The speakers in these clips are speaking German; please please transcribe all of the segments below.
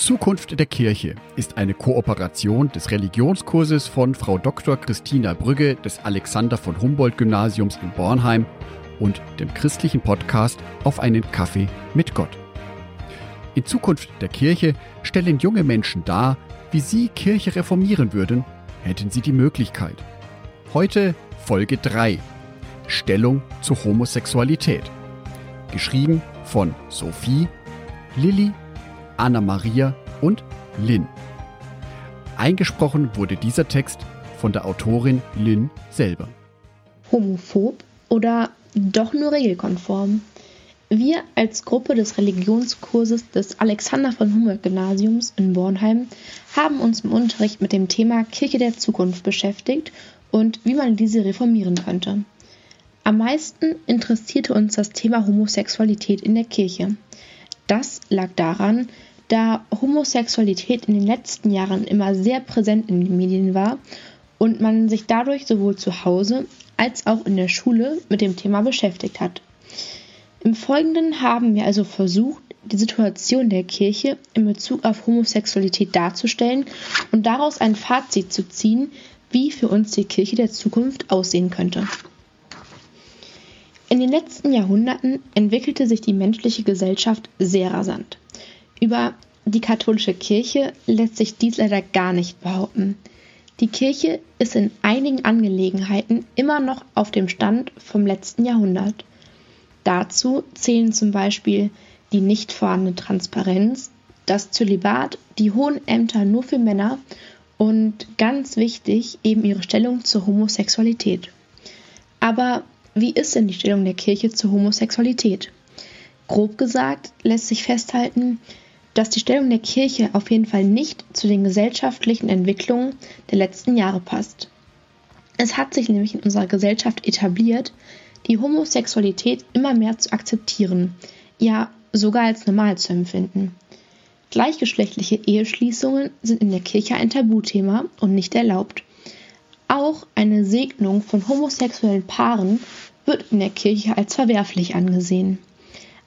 Zukunft der Kirche ist eine Kooperation des Religionskurses von Frau Dr. Christina Brügge des Alexander von Humboldt Gymnasiums in Bornheim und dem christlichen Podcast Auf einen Kaffee mit Gott. In Zukunft der Kirche stellen junge Menschen dar, wie sie Kirche reformieren würden, hätten sie die Möglichkeit. Heute Folge 3. Stellung zur Homosexualität. Geschrieben von Sophie, Lilly Anna-Maria und Lynn. Eingesprochen wurde dieser Text von der Autorin Lynn selber. Homophob oder doch nur regelkonform? Wir als Gruppe des Religionskurses des Alexander von Humboldt Gymnasiums in Bornheim haben uns im Unterricht mit dem Thema Kirche der Zukunft beschäftigt und wie man diese reformieren könnte. Am meisten interessierte uns das Thema Homosexualität in der Kirche. Das lag daran, da Homosexualität in den letzten Jahren immer sehr präsent in den Medien war und man sich dadurch sowohl zu Hause als auch in der Schule mit dem Thema beschäftigt hat. Im Folgenden haben wir also versucht, die Situation der Kirche in Bezug auf Homosexualität darzustellen und daraus ein Fazit zu ziehen, wie für uns die Kirche der Zukunft aussehen könnte. In den letzten Jahrhunderten entwickelte sich die menschliche Gesellschaft sehr rasant. Über die katholische Kirche lässt sich dies leider gar nicht behaupten. Die Kirche ist in einigen Angelegenheiten immer noch auf dem Stand vom letzten Jahrhundert. Dazu zählen zum Beispiel die nicht vorhandene Transparenz, das Zölibat, die hohen Ämter nur für Männer und ganz wichtig eben ihre Stellung zur Homosexualität. Aber wie ist denn die Stellung der Kirche zur Homosexualität? Grob gesagt lässt sich festhalten, dass die Stellung der Kirche auf jeden Fall nicht zu den gesellschaftlichen Entwicklungen der letzten Jahre passt. Es hat sich nämlich in unserer Gesellschaft etabliert, die Homosexualität immer mehr zu akzeptieren, ja sogar als normal zu empfinden. Gleichgeschlechtliche Eheschließungen sind in der Kirche ein Tabuthema und nicht erlaubt. Auch eine Segnung von homosexuellen Paaren wird in der Kirche als verwerflich angesehen.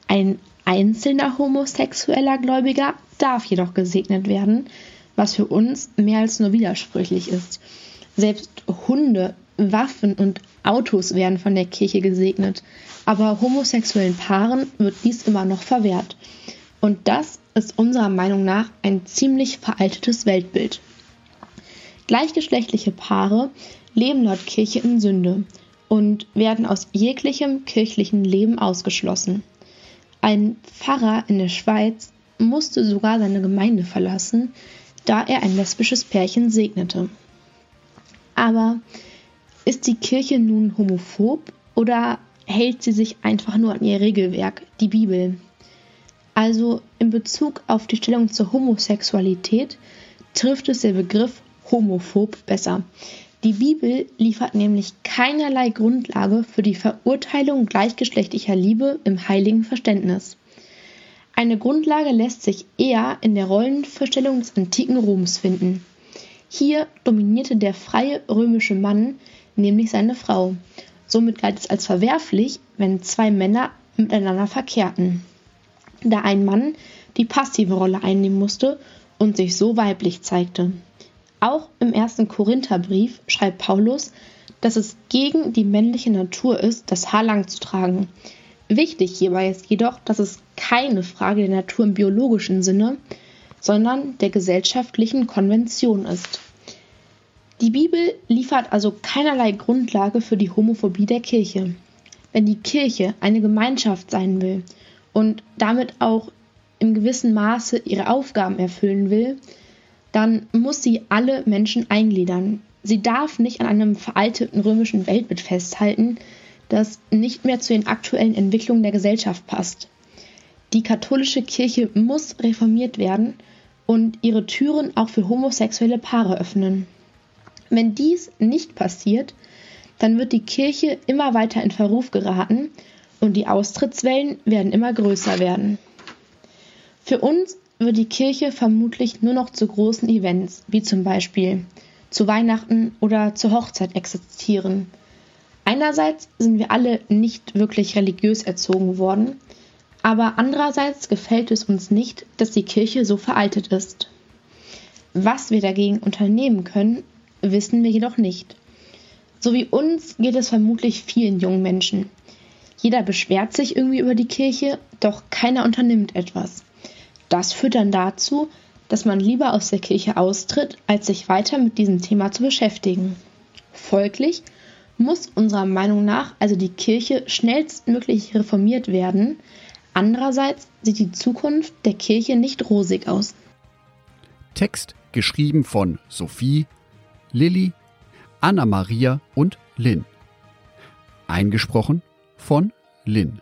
Ein einzelner homosexueller Gläubiger darf jedoch gesegnet werden, was für uns mehr als nur widersprüchlich ist. Selbst Hunde, Waffen und Autos werden von der Kirche gesegnet, aber homosexuellen Paaren wird dies immer noch verwehrt. Und das ist unserer Meinung nach ein ziemlich veraltetes Weltbild. Gleichgeschlechtliche Paare leben laut Kirche in Sünde und werden aus jeglichem kirchlichen Leben ausgeschlossen. Ein Pfarrer in der Schweiz musste sogar seine Gemeinde verlassen, da er ein lesbisches Pärchen segnete. Aber ist die Kirche nun homophob oder hält sie sich einfach nur an ihr Regelwerk, die Bibel? Also in Bezug auf die Stellung zur Homosexualität trifft es der Begriff homophob besser. Die Bibel liefert nämlich keinerlei Grundlage für die Verurteilung gleichgeschlechtlicher Liebe im heiligen Verständnis. Eine Grundlage lässt sich eher in der Rollenvorstellung des antiken Roms finden. Hier dominierte der freie römische Mann nämlich seine Frau. Somit galt es als verwerflich, wenn zwei Männer miteinander verkehrten, da ein Mann die passive Rolle einnehmen musste und sich so weiblich zeigte. Auch im ersten Korintherbrief schreibt Paulus, dass es gegen die männliche Natur ist, das Haar lang zu tragen. Wichtig hierbei ist jedoch, dass es keine Frage der Natur im biologischen Sinne, sondern der gesellschaftlichen Konvention ist. Die Bibel liefert also keinerlei Grundlage für die Homophobie der Kirche. Wenn die Kirche eine Gemeinschaft sein will und damit auch im gewissen Maße ihre Aufgaben erfüllen will, dann muss sie alle Menschen eingliedern. Sie darf nicht an einem veralteten römischen Weltbild festhalten, das nicht mehr zu den aktuellen Entwicklungen der Gesellschaft passt. Die katholische Kirche muss reformiert werden und ihre Türen auch für homosexuelle Paare öffnen. Wenn dies nicht passiert, dann wird die Kirche immer weiter in Verruf geraten und die Austrittswellen werden immer größer werden. Für uns wird die Kirche vermutlich nur noch zu großen Events, wie zum Beispiel zu Weihnachten oder zur Hochzeit existieren. Einerseits sind wir alle nicht wirklich religiös erzogen worden, Aber andererseits gefällt es uns nicht, dass die Kirche so veraltet ist. Was wir dagegen unternehmen können, wissen wir jedoch nicht. So wie uns geht es vermutlich vielen jungen Menschen. Jeder beschwert sich irgendwie über die Kirche, doch keiner unternimmt etwas. Das führt dann dazu, dass man lieber aus der Kirche austritt, als sich weiter mit diesem Thema zu beschäftigen. Folglich muss unserer Meinung nach also die Kirche schnellstmöglich reformiert werden. Andererseits sieht die Zukunft der Kirche nicht rosig aus. Text geschrieben von Sophie, Lilly, Anna-Maria und Lynn. Eingesprochen von Lynn.